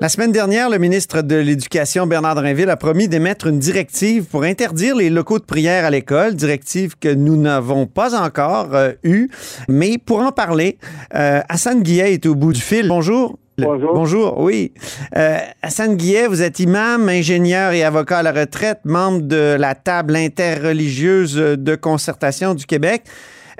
La semaine dernière, le ministre de l'Éducation, Bernard Drinville, a promis d'émettre une directive pour interdire les locaux de prière à l'école, directive que nous n'avons pas encore euh, eue. Mais pour en parler, euh, Hassan Guillet est au bout du fil. Bonjour. Bonjour. bonjour, oui. Euh, Hassan Guillet, vous êtes imam, ingénieur et avocat à la retraite, membre de la table interreligieuse de concertation du Québec.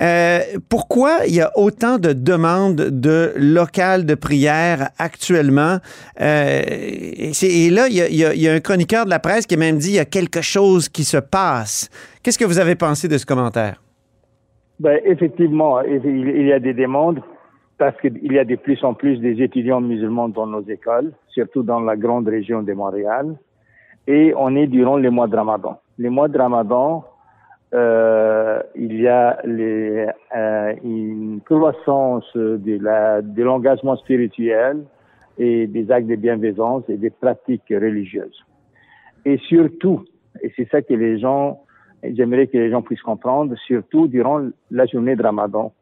Euh, pourquoi il y a autant de demandes de locales de prière actuellement? Euh, et, là, il y, a, un chroniqueur de la presse qui a même dit qu'il y a quelque chose qui se passe. Qu'est-ce que vous avez pensé de ce commentaire? Ben, effectivement, il y a des demandes parce qu'il y a de plus en plus des étudiants musulmans dans nos écoles, surtout dans la grande région de Montréal. Et on est durant les mois de Ramadan. Les mois de Ramadan, il y a les, euh, une croissance de l'engagement spirituel et des actes de bienveillance et des pratiques religieuses. Et surtout, et c'est ça que les gens, j'aimerais que les gens puissent comprendre, surtout durant la journée de Ramadan,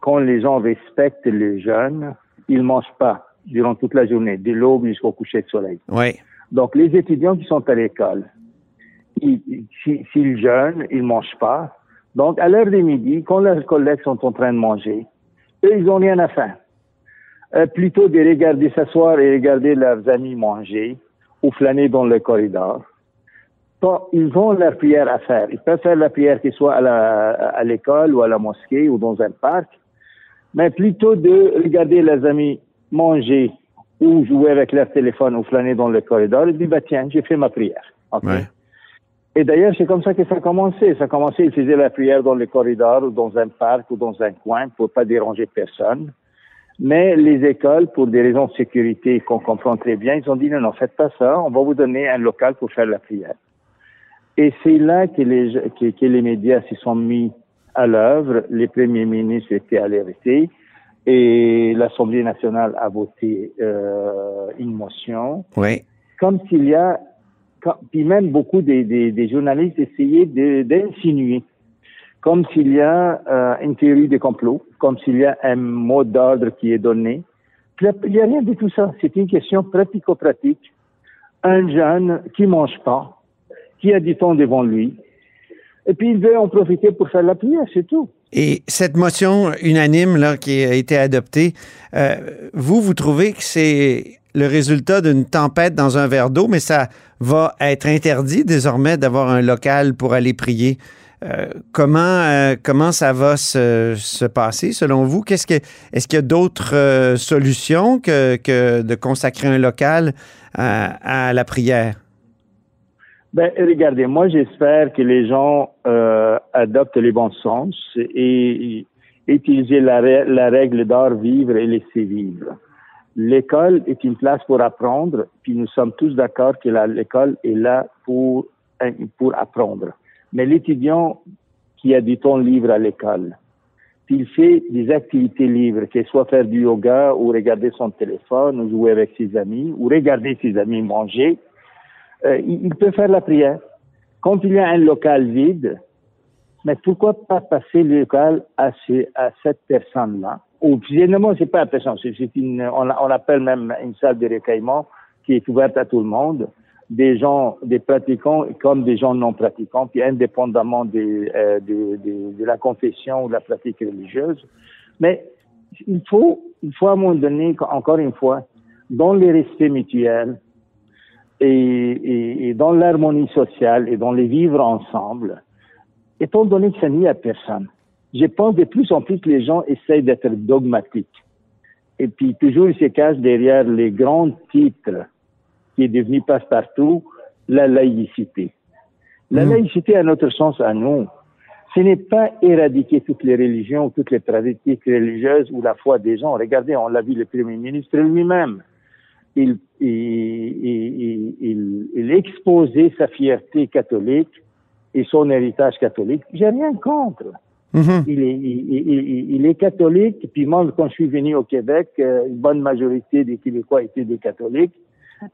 quand les gens respectent les jeunes, ils mangent pas durant toute la journée, de l'aube jusqu'au coucher de soleil. Oui. Donc les étudiants qui sont à l'école, s'ils jeûnent, ils mangent pas. Donc, à l'heure de midi, quand leurs collègues sont en train de manger, eux, ils ont rien à faire. Euh, plutôt de regarder s'asseoir et regarder leurs amis manger ou flâner dans le corridor. ils ont leur prière à faire. Ils peuvent faire la prière qu'ils soit à l'école ou à la mosquée ou dans un parc, mais plutôt de regarder leurs amis manger ou jouer avec leur téléphone ou flâner dans le corridor, ils disent, bah tiens, j'ai fait ma prière. Et d'ailleurs, c'est comme ça que ça a commencé. Ça a commencé, ils faisaient la prière dans les corridors ou dans un parc ou dans un coin pour pas déranger personne. Mais les écoles, pour des raisons de sécurité qu'on comprend très bien, ils ont dit non, non, faites pas ça, on va vous donner un local pour faire la prière. Et c'est là que les, que, que les médias se sont mis à l'œuvre. Les premiers ministres étaient alertés et l'Assemblée nationale a voté euh, une motion. Oui. Comme s'il y a puis même beaucoup des, des, journalistes essayaient d'insinuer, comme s'il y a euh, une théorie des complots, comme s'il y a un mot d'ordre qui est donné. Il n'y a rien de tout ça. C'est une question pratico-pratique. Un jeune qui mange pas, qui a du temps devant lui, et puis il veut en profiter pour faire la prière, c'est tout. Et cette motion unanime là, qui a été adoptée, euh, vous, vous trouvez que c'est le résultat d'une tempête dans un verre d'eau, mais ça va être interdit désormais d'avoir un local pour aller prier. Euh, comment, euh, comment ça va se, se passer selon vous? Qu'est-ce que, est-ce qu'il y a d'autres euh, solutions que, que, de consacrer un local à, la prière? Ben, regardez, moi j'espère que les gens adoptent les bons sens et, utiliser la, règle d'art vivre et laisser vivre. L'école est une place pour apprendre, puis nous sommes tous d'accord que l'école est là pour, pour apprendre. Mais l'étudiant qui a du temps libre à l'école, il fait des activités libres, que soit faire du yoga ou regarder son téléphone ou jouer avec ses amis ou regarder ses amis manger, euh, il, peut faire la prière. Quand il y a un local vide, mais pourquoi pas passer le local à, cette personne-là? Ou finalement, c'est pas intéressant. C'est une, on, on appelle même une salle de recueillement qui est ouverte à tout le monde, des gens, des pratiquants comme des gens non pratiquants, puis indépendamment de, euh, de, de, la confession ou de la pratique religieuse. Mais il faut, il faut à un moment donné, encore une fois, dans le respect mutuel et, et, et dans l'harmonie sociale et dans les vivre ensemble, étant donné que ça n'y a personne je pense de plus en plus que les gens essayent d'être dogmatiques. Et puis toujours ils se cachent derrière les grands titres qui est devenu passe-partout, la laïcité. La hmm. laïcité, à notre sens, à nous, ce n'est pas éradiquer toutes les religions, toutes les pratiques religieuses ou la foi des gens. Regardez, on l'a vu le Premier ministre lui-même. Il, il, il, il, exposait sa fierté catholique et son héritage catholique. J'ai rien contre. Mm-hmm. il, est, il, il, est catholique. Puis moi, quand je suis venu au Québec, euh, une bonne majorité des Québécois étaient des catholiques.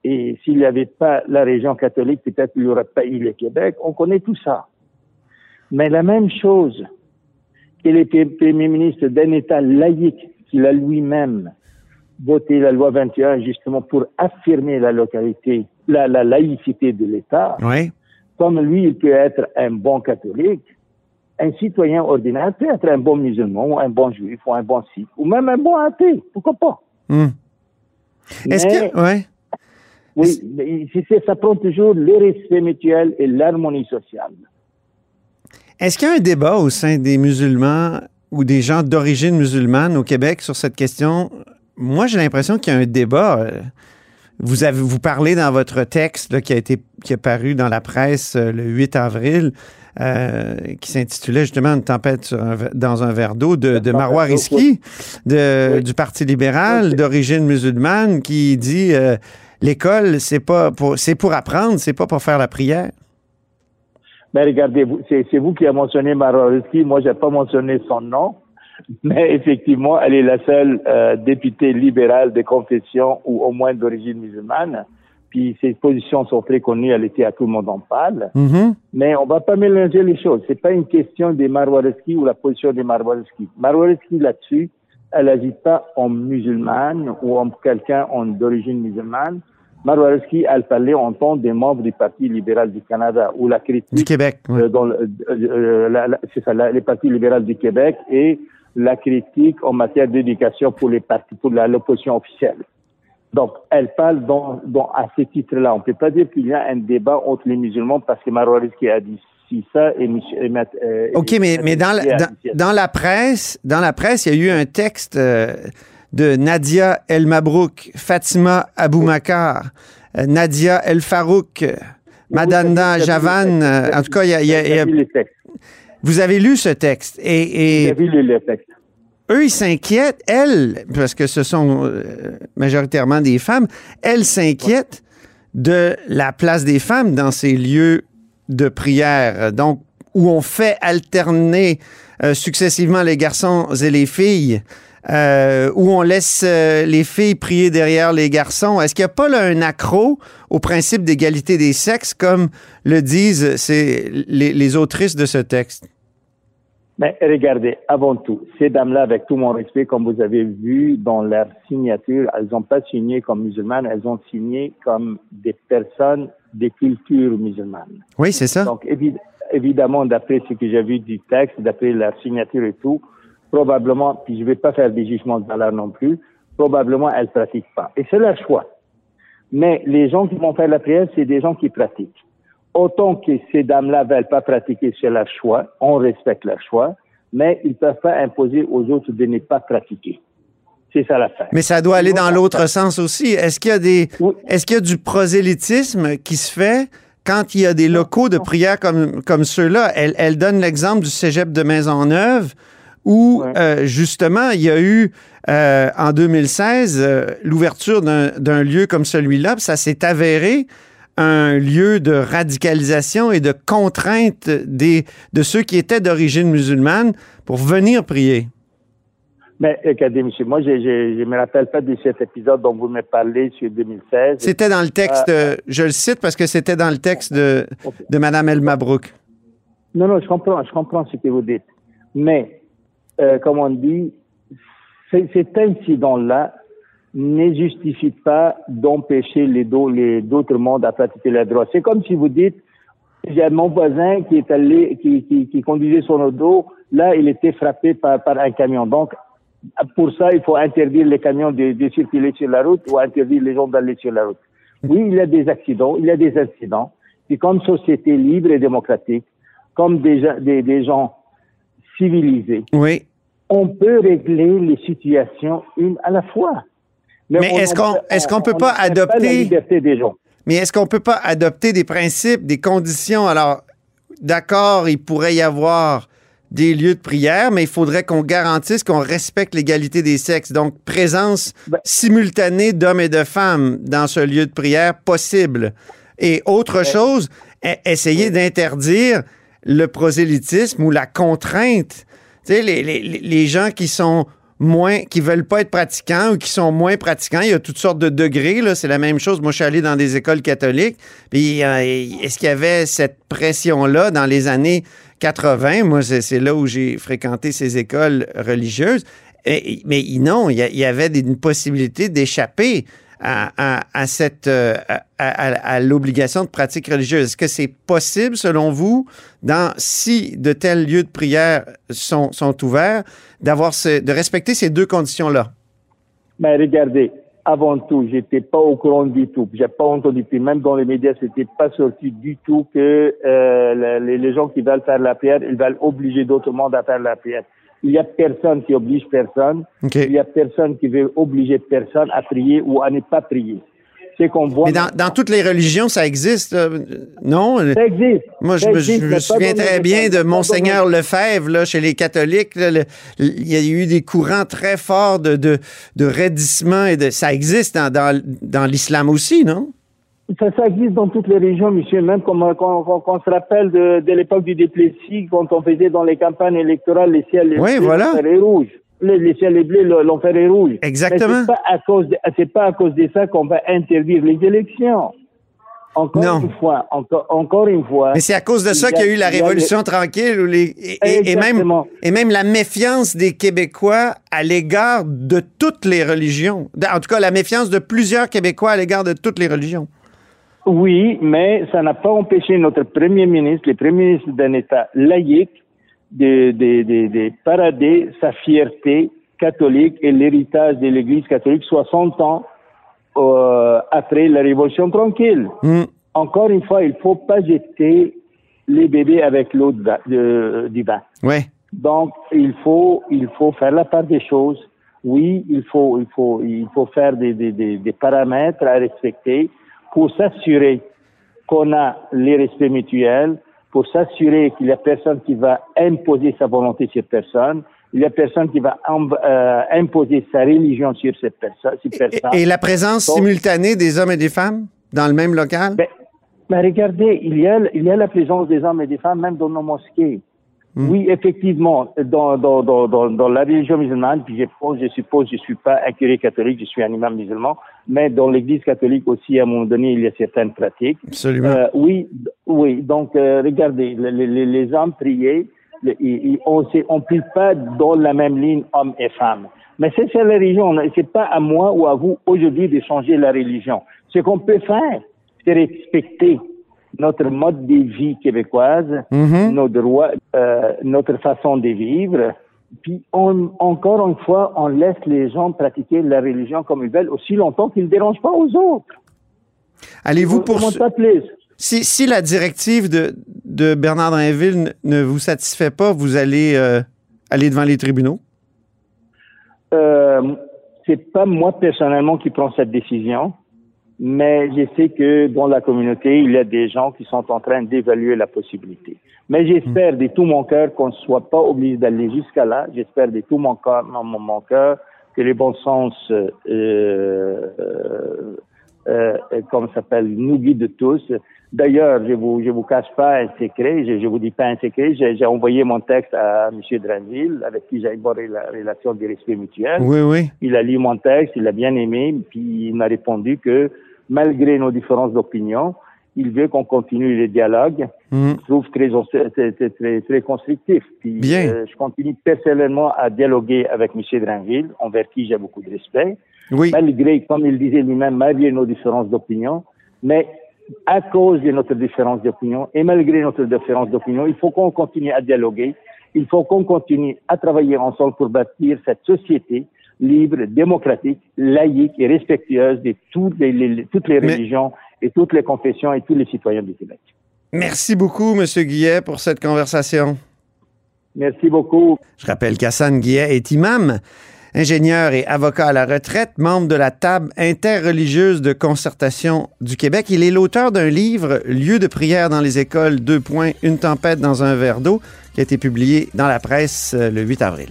Et s'il n'y avait pas la région catholique, peut-être il n'y aurait pas eu le Québec. On connaît tout ça. Mais la même chose que le premier ministre d'un État laïque qu'il a lui-même voté la loi 21 justement pour affirmer la localité, la, la laïcité de l'État. Oui. Comme lui, il peut être un bon catholique, un citoyen ordinaire peut être un bon musulman, ou un bon juif, ou un bon sikh, ou même un bon athée. Pourquoi pas? Hmm. Est-ce que. Ouais. Oui, mais ça prend toujours le respect mutuel et l'harmonie sociale. Est-ce qu'il y a un débat au sein des musulmans ou des gens d'origine musulmane au Québec sur cette question? Moi, j'ai l'impression qu'il y a un débat. Euh, vous avez vous parlez dans votre texte qui a été qui est paru dans la presse euh, le 8 avril, euh, qui s'intitulait justement Une tempête dans un verre d'eau de, de Marois Risky, de, du Parti libéral d'origine musulmane, qui dit l'école, c'est pas pour c'est pour apprendre, c'est pas pour faire la prière. Mais regardez, c'est vous qui avez mentionné Marois Risky, moi j'ai pas mentionné son nom. Mais effectivement, elle est la seule euh, députée libérale de confession ou au moins d'origine musulmane. Puis ses positions sont très connues, elle était à tout le monde en parle. Mm-hmm. Mais on va pas mélanger les choses. C'est pas une question des Marwareski ou la position des Marwareski. Marwareski là-dessus, elle n'agit pas en musulmane ou en quelqu'un d'origine musulmane. Marwareski, elle parlait en tant des membres du Parti libéral du Canada ou la critique du Québec. Euh, euh, c'est ça, les partis libéraux du Québec et la critique en matière d'éducation pour les partis, pour l'opposition officielle. Donc, elle parle dans, dans, à ce titre-là. On ne peut pas dire qu'il y a un débat entre les musulmans parce que Marouaris qui a dit si ça et, et, euh, OK, mais, mais dans, la, dans, la presse, dans la presse, il y a eu un texte euh, de Nadia El Mabrouk, Fatima Aboumakar, euh, Nadia El Farouk, Madanda Javan. en tout cas, il y a, y a, y a vous avez lu ce texte et, et lu le texte. Eux, ils s'inquiètent, elles, parce que ce sont euh, majoritairement des femmes, elles s'inquiètent de la place des femmes dans ces lieux de prière, donc où on fait alterner euh, successivement les garçons et les filles. Euh, où on laisse les filles prier derrière les garçons. Est-ce qu'il n'y a pas là, un accro au principe d'égalité des sexes, comme le disent les, les autrices de ce texte? Mais regardez, avant tout, ces dames-là, avec tout mon respect, comme vous avez vu dans leur signature, elles n'ont pas signé comme musulmanes, elles ont signé comme des personnes des cultures musulmanes. Oui, c'est ça. Donc, évidemment, d'après ce que j'ai vu du texte, d'après leur signature et tout, probablement, puis je ne vais pas faire des jugements de valeur non plus, probablement elles ne pratiquent pas. Et c'est leur choix. Mais les gens qui vont faire la prière, c'est des gens qui pratiquent. Autant que ces dames-là veulent pas pratiquer, c'est leur choix, on respecte leur choix, mais ils peuvent pas imposer aux autres de ne pas pratiquer. C'est ça l'affaire. Mais ça doit aller dans l'autre sens aussi. Est-ce qu'il y a des, est-ce qu'il y a du prosélytisme qui se fait quand il y a des locaux de prière comme, comme ceux-là? Elle, elle donne l'exemple du cégep de Maisonneuve où, euh, justement, il y a eu, euh, en 2016, euh, l'ouverture d'un lieu comme celui-là. Ça s'est avéré un lieu de radicalisation et de contrainte des, de ceux qui étaient d'origine musulmane pour venir prier. Mais regardez, monsieur, moi, je ne me rappelle pas de cet épisode dont vous me parlez sur 2016. C'était dans le texte, ah. euh, je le cite parce que c'était dans le texte de, de Mme El Mabrouk. Non, non, je comprends, je comprends ce que vous dites. Mais, euh, comme on dit, cet incident-là ne justifie pas d'empêcher les, d'autres mondes à pratiquer leurs droits. C'est comme si vous dites, j'ai mon voisin qui est allé, qui, qui, qui, conduisait son auto, là, il était frappé par, un camion. Donc, pour ça, il faut interdire les camions de, circuler sur la route ou interdire les gens d'aller sur la route. Oui, il y a des accidents, il y a des incidents. Et comme société libre et démocratique, comme des, gens civilisés. On peut régler les situations une à la fois. Mais, est-ce qu'on est-ce qu'on peut pas adopter des gens. Mais est-ce qu'on peut pas adopter des principes, des conditions? Alors, d'accord, il pourrait y avoir des lieux de prière, mais il faudrait qu'on garantisse qu'on respecte l'égalité des sexes. Donc, présence ben simultanée d'hommes et de femmes dans ce lieu de prière possible. Et autre ben chose, e-, essayer d'interdire le prosélytisme ou la contrainte. Les gens qui sont moins, qui veulent pas être pratiquants ou qui sont moins pratiquants. Il y a toutes sortes de degrés. Là. C'est la même chose. Moi, je suis allé dans des écoles catholiques. Puis, euh, est-ce qu'il y avait cette pression-là dans les années 80? Moi, c'est là où j'ai fréquenté ces écoles religieuses. mais non, il y, avait une possibilité d'échapper à, cette euh, à, l'obligation de pratique religieuse. Est-ce que c'est possible, selon vous, dans si de tels lieux de prière sont, sont ouverts, d'avoir de respecter ces deux conditions-là? Mais ben, regardez, avant tout, j'étais pas au courant du tout. J'ai pas entendu, puis même dans les médias, c'était pas sorti du tout que euh, les, gens qui veulent faire la prière, ils veulent obliger d'autres mondes à faire la prière. Il y a personne qui oblige personne. Il y a personne qui veut obliger personne à prier ou à ne pas prier. Mais dans, toutes les religions, ça existe, euh, non? Ça existe. Moi, je, me souviens très bien de Monseigneur Lefebvre, là, chez les catholiques. il y a eu des courants très forts de, de, de raidissement et de. Ça existe dans, dans, l'islam aussi, non? Ça, ça, existe dans toutes les régions, monsieur. Même comme quand, on se rappelle de, de l'époque du Déplessis, quand on faisait dans les campagnes électorales les ciels oui, voilà. rouges les ciels est bleu, l'enfer est rouge. Exactement. C'est pas à cause de, pas à cause de ça qu'on va interdire les élections. Encore une fois, encore, encore une fois. Mais c'est à cause de ça qu'il y a eu la Révolution tranquille les, et, même, et même la méfiance des Québécois à l'égard de toutes les religions. En tout cas, la méfiance de plusieurs Québécois à l'égard de toutes les religions. Oui, mais ça n'a pas empêché notre premier ministre, le premier ministre d'un État laïque, de, de, de, de, parader sa fierté catholique et l'héritage de l'Église catholique 60 ans euh, après la Révolution tranquille. Mm. Encore une fois, il faut pas jeter les bébés avec l'eau du bain. Ouais. Donc, il faut, il faut faire la part des choses. Oui, il faut, il faut, il faut faire des, des, des paramètres à respecter pour s'assurer qu'on a les respects mutuels, pour s'assurer qu'il n'y a personne qui va imposer sa volonté sur personne, il n'y a personne qui va euh, imposer sa religion sur cette personne. Et, la présence simultanée des hommes et des femmes dans le même local? Ben, ben regardez, il y, a, il y a la présence des hommes et des femmes même dans nos mosquées. Hmm. Oui, effectivement, dans, dans, dans, dans, la religion musulmane, puis je, je suppose, je suis pas un curé catholique, je suis un imam musulman, mais dans l'église catholique aussi, à un moment donné, il y a certaines pratiques. Absolument. Euh, oui, oui. Donc, euh, regardez, les, les, les, hommes priés, on ne prie pas dans la même ligne hommes et femmes. Mais c'est la religion. C'est pas à moi ou à vous aujourd'hui de changer la religion. Ce qu'on peut faire, c'est respecter notre mode de vie québécoise, mm-hmm. nos droits, euh, notre façon de vivre. Puis on, encore une fois, on laisse les gens pratiquer la religion comme ils veulent aussi longtemps qu'ils ne dérangent pas aux autres. Allez-vous pour si, si la directive de, de Bernard Drinville ne vous satisfait pas, vous allez euh, aller devant les tribunaux? Euh, c'est pas moi personnellement qui prends cette décision mais je sais que dans la communauté, il y a des gens qui sont en train d'évaluer la possibilité. Mais j'espère de tout mon cœur qu'on ne soit pas obligé d'aller jusqu'à là. J'espère de tout mon cœur, mon, cœur que les bons sens, euh, euh, euh, comme ça s'appelle, nous guident tous. D'ailleurs, je vous, je vous cache pas un secret, je, je vous dis pas un secret, j'ai envoyé mon texte à M. Dranville, avec qui j'ai abordé la relation de respect mutuel. Oui, oui. Il a lu mon texte, il a bien aimé, puis il m'a répondu que malgré nos différences d'opinion, il veut qu'on continue les dialogues. Mm. Je trouve très, très, très, très constructif. Puis, Bien. Euh, je continue personnellement à dialoguer avec M. Dranville, envers qui j'ai beaucoup de respect. Oui. Malgré, comme il disait lui-même, malgré nos différences d'opinion, mais à cause de notre différence d'opinion et malgré notre différence d'opinion, il faut qu'on continue à dialoguer. Il faut qu'on continue à travailler ensemble pour bâtir cette société libre, démocratique, laïque et respectueuse de toutes les, toutes les religions et toutes les confessions et tous les citoyens du Québec. Merci beaucoup, M. Guillet, pour cette conversation. Merci beaucoup. Je rappelle qu'Hassan Guillet est imam, ingénieur et avocat à la retraite, membre de la table interreligieuse de concertation du Québec. Il est l'auteur d'un livre, Lieu de prière dans les écoles, deux points, une tempête dans un verre d'eau, qui a été publié dans la presse euh, le 8 avril.